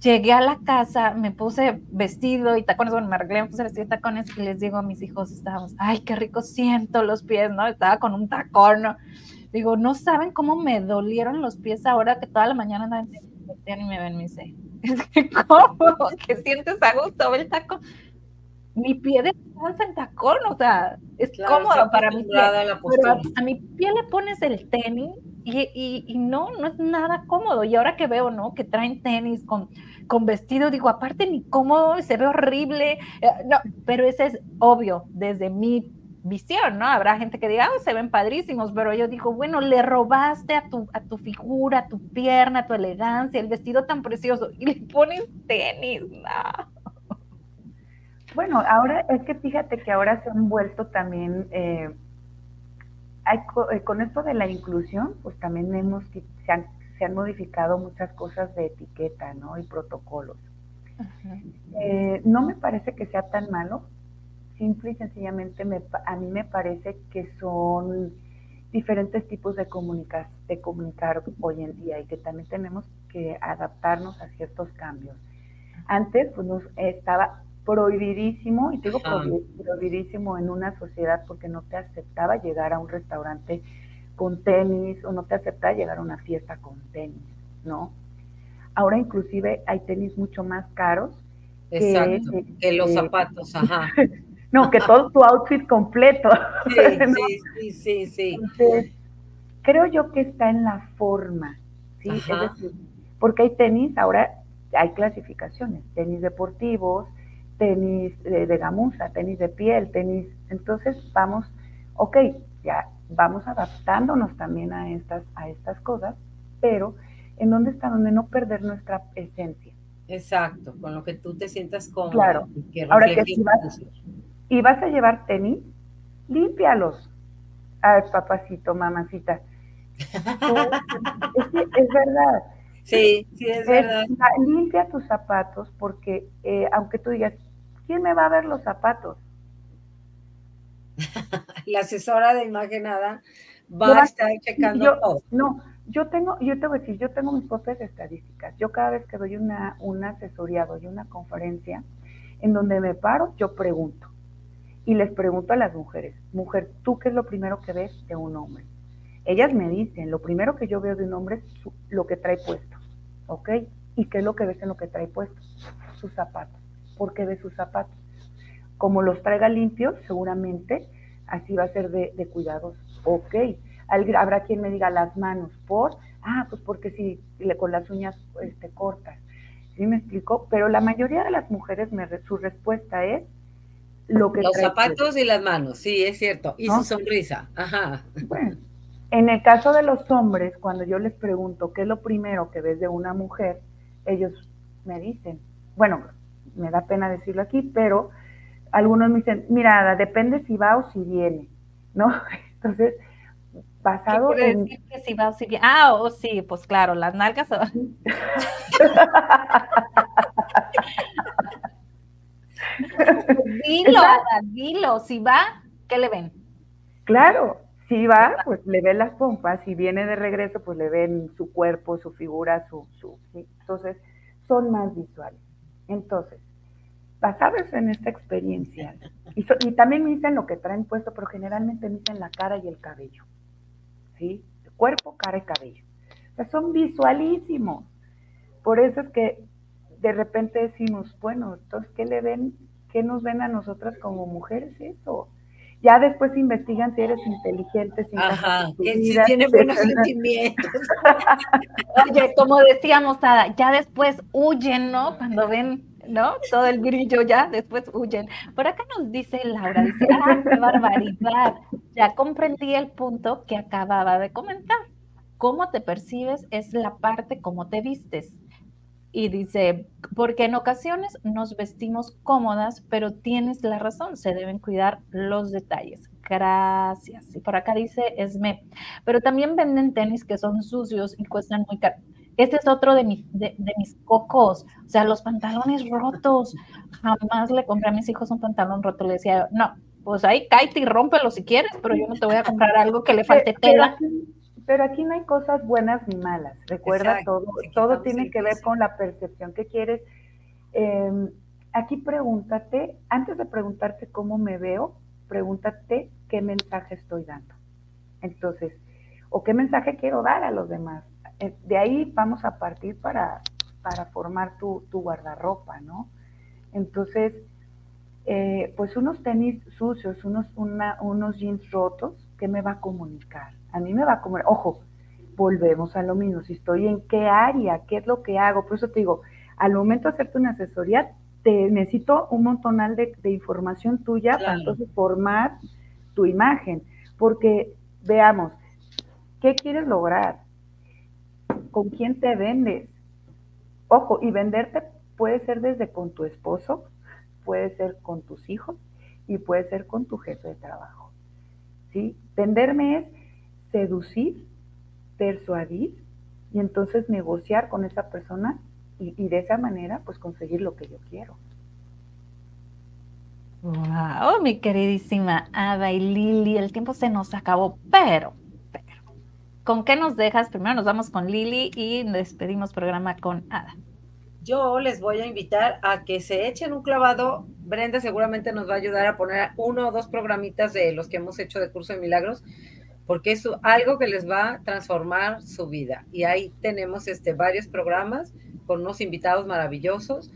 llegué a la casa, me puse vestido y tacones, bueno, me arreglé, me puse vestido y tacones y les digo a mis hijos, estábamos, ay, qué rico siento los pies, ¿no? Estaba con un tacón, ¿no? Digo, no saben cómo me dolieron los pies ahora que toda la mañana andaban y me ven, me dice, ¿cómo? ¿Que sientes a gusto el tacón? Mi pie descansa en tacón, o sea, es cómodo para mi pie. Pero a mi pie le pones el tenis y, y, no, no es nada cómodo. Y ahora que veo, ¿no? Que traen tenis con, con vestido, digo, aparte ni cómodo, se ve horrible. Eh, no, pero ese es obvio, desde mi visión, ¿no? Habrá gente que diga, oh, se ven padrísimos, pero yo digo, bueno, le robaste a tu, a tu figura, a tu pierna, a tu elegancia, el vestido tan precioso, y le pones tenis, no. Bueno, ahora es que fíjate que ahora se han vuelto también eh, eh, con esto de la inclusión, pues también hemos, se han, se han modificado muchas cosas de etiqueta, ¿no? Y protocolos. Eh, no me parece que sea tan malo, simple y sencillamente me, a mí me parece que son diferentes tipos de, de comunicar hoy en día y que también tenemos que adaptarnos a ciertos cambios. Antes, pues nos estaba prohibidísimo, y digo prohibidísimo en una sociedad porque no te aceptaba llegar a un restaurante con tenis o no te aceptaba llegar a una fiesta con tenis, ¿no? Ahora inclusive hay tenis mucho más caros. Exacto, que, los zapatos, ajá. no, que todo tu outfit completo. Sí, sí, sí, sí, creo yo que está en la forma, ¿sí? Es decir, Porque hay tenis, ahora hay clasificaciones, tenis deportivos, tenis de, de, gamuza, tenis de piel, tenis. Entonces vamos, ok, ya vamos adaptándonos también a estas, a estas cosas, pero ¿en dónde está? Donde no perder nuestra esencia. Exacto, con lo que tú te sientas cómodo. Claro. Ahora que si vas, y vas a llevar tenis, límpialos. Ay, papacito, mamacita. es, verdad. Sí, sí, es, verdad. Limpia tus zapatos porque eh, aunque tú digas, ¿quién me va a ver los zapatos? La asesora de imagen nada va a estar checando todo. No, yo tengo, yo te voy a decir, yo tengo mis propias estadísticas. Yo cada vez que doy una, una asesoría, doy una conferencia, en donde me paro, yo pregunto. Y les pregunto a las mujeres, mujer, ¿tú qué es lo primero que ves de un hombre? Ellas me dicen, lo primero que yo veo de un hombre es lo que trae puesto, ¿ok? ¿Y qué es lo que ves en lo que trae puesto? Sus zapatos. ¿Por qué ves sus zapatos? Como los traiga limpios, seguramente así va a ser de, de cuidados. Ok, habrá quien me diga las manos, ¿por? Ah, pues porque si le, con las uñas este, cortas. ¿Sí me explico? Pero la mayoría de las mujeres, me, su respuesta es lo que... Los zapatos y las manos, sí, es cierto. Y su sonrisa, ajá. Bueno, en el caso de los hombres, cuando yo les pregunto qué es lo primero que ves de una mujer, ellos me dicen, bueno, me da pena decirlo aquí, pero algunos me dicen, mira, depende si va o si viene, ¿no? Entonces, basado en... que si va o si viene? Ah, o sí, pues claro, las nalgas... dilo, dilo, si va, ¿qué le ven? Claro, si va, pues le ven las pompas, si viene de regreso, pues le ven su cuerpo, su figura, su... su Entonces, son más visuales. Entonces, basados en esta experiencia, y, y, también me dicen lo que traen puesto, pero generalmente me dicen la cara y el cabello, ¿sí? cuerpo, cara y cabello. O sea, son visualísimos. Por eso es que de repente decimos, bueno, entonces, ¿qué le ven, qué nos ven a nosotras como mujeres eso? Ya después investigan si eres inteligente, si Ajá, si tiene buenos sentimientos. Oye, como decíamos, Ada, ya después huyen, ¿no? Cuando ven ¿no? Todo el grillo ya, después huyen. Por acá nos dice Laura, dice, ¡ah, qué barbaridad! Ya comprendí el punto que acababa de comentar. Cómo te percibes es la parte como te vistes. Y dice, porque en ocasiones nos vestimos cómodas, pero tienes la razón, se deben cuidar los detalles. Gracias. Y por acá dice Esme, pero también venden tenis que son sucios y cuestan muy caro. Este es otro de, de, mis cocos, o sea, los pantalones rotos. Jamás le compré a mis hijos un pantalón roto. Le decía, no, pues ahí cállate y rómpelo si quieres, pero yo no te voy a comprar algo que le falte tela. Pero aquí, no hay cosas buenas ni malas. Recuerda, todo, todo tiene que ver con la percepción que quieres. Em, aquí pregúntate, antes de preguntarte cómo me veo, pregúntate qué mensaje estoy dando. Entonces, o qué mensaje quiero dar a los demás. Eh, de ahí vamos a partir para, para formar tu, guardarropa, ¿no? Entonces, eh, pues unos tenis sucios, unos, unos jeans rotos, ¿qué me va a comunicar? A mí me va a comunicar, ojo, volvemos a lo mismo, si estoy en qué área, qué es lo que hago, por eso te digo, al momento de hacerte una asesoría, te necesito un montonal de, información tuya para entonces formar tu imagen, porque veamos, ¿qué quieres lograr? Con quién te vendes. Ojo, y venderte puede ser desde con tu esposo, puede ser con tus hijos y puede ser con tu jefe de trabajo. ¿sí? Venderme es seducir, persuadir y entonces negociar con esa persona y, y de esa manera pues conseguir lo que yo quiero. Wow, mi queridísima Ada y Lili, el tiempo se nos acabó, pero ¿Con qué nos dejas? Primero nos vamos con Lili y despedimos programa con Ada. Yo les voy a invitar a que se echen un clavado. Brenda seguramente nos va a ayudar a poner uno o dos programitas de los que hemos hecho de curso de milagros, porque es algo que les va a transformar su vida. Y ahí tenemos este, varios programas con unos invitados maravillosos.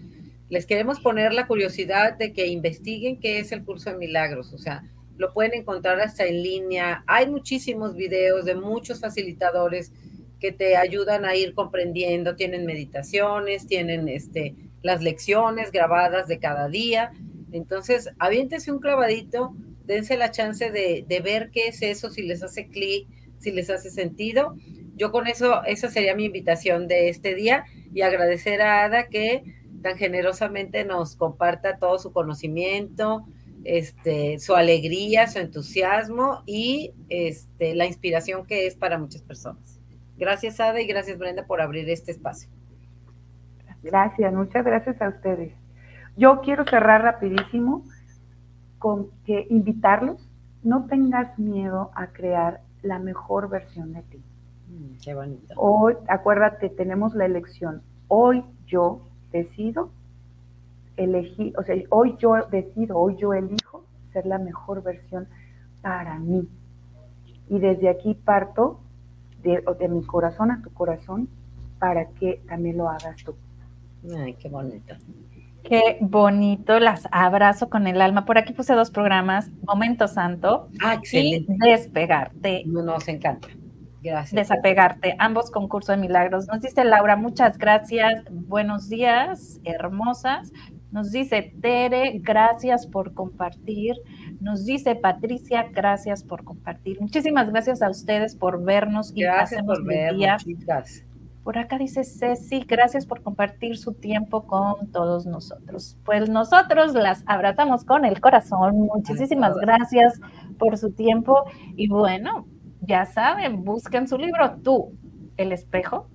Les queremos poner la curiosidad de que investiguen qué es el curso de milagros. O sea, lo pueden encontrar hasta en línea. Hay muchísimos videos de muchos facilitadores que te ayudan a ir comprendiendo, tienen meditaciones, tienen este, las lecciones grabadas de cada día. Entonces, aviéntese un clavadito, dense la chance de, de ver qué es eso, si les hace clic, si les hace sentido. Yo con eso, esa sería mi invitación de este día y agradecer a Ada que tan generosamente nos comparta todo su conocimiento, este, su alegría, su entusiasmo y este, la inspiración que es para muchas personas. Gracias, Ada, y gracias, Brenda, por abrir este espacio. Gracias, muchas gracias a ustedes. Yo quiero cerrar rapidísimo con que invitarlos, no tengas miedo a crear la mejor versión de ti. Mm, qué bonito. Hoy, acuérdate, tenemos la elección. Hoy yo decido elegir, o sea, hoy yo decido, hoy yo elijo ser la mejor versión para mí. Y desde aquí parto de, de mi corazón a tu corazón para que también lo hagas tú. Ay, qué bonito. Qué bonito, las abrazo con el alma. Por aquí puse dos programas, Momento Santo ah, y Despegarte. Nos encanta. Gracias. Desapegarte, ambos concursos de milagros. Nos dice Laura, muchas gracias, buenos días, hermosas. Nos dice Tere, gracias por compartir. Nos dice Patricia, gracias por compartir. Muchísimas gracias a ustedes por vernos y gracias por vernos, Por acá dice Ceci, gracias por compartir su tiempo con todos nosotros. Pues nosotros las abrazamos con el corazón. Muchísimas gracias por su tiempo. Y bueno, ya saben, busquen su libro, Tú, el espejo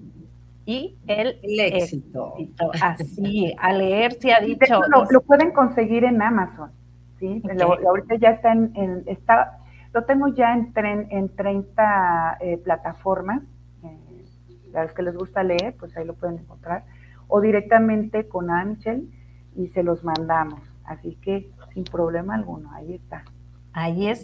y el, éxito. Así, a leer se ha dicho. Lo, pueden conseguir en Amazon, ¿sí? ahorita ya está en, está, lo tengo ya en, tren, en 30 eh, plataformas. Eh, a los que les gusta leer, pues ahí lo pueden encontrar. O directamente con Ángel y se los mandamos. Así que sin problema alguno, ahí está. Ahí está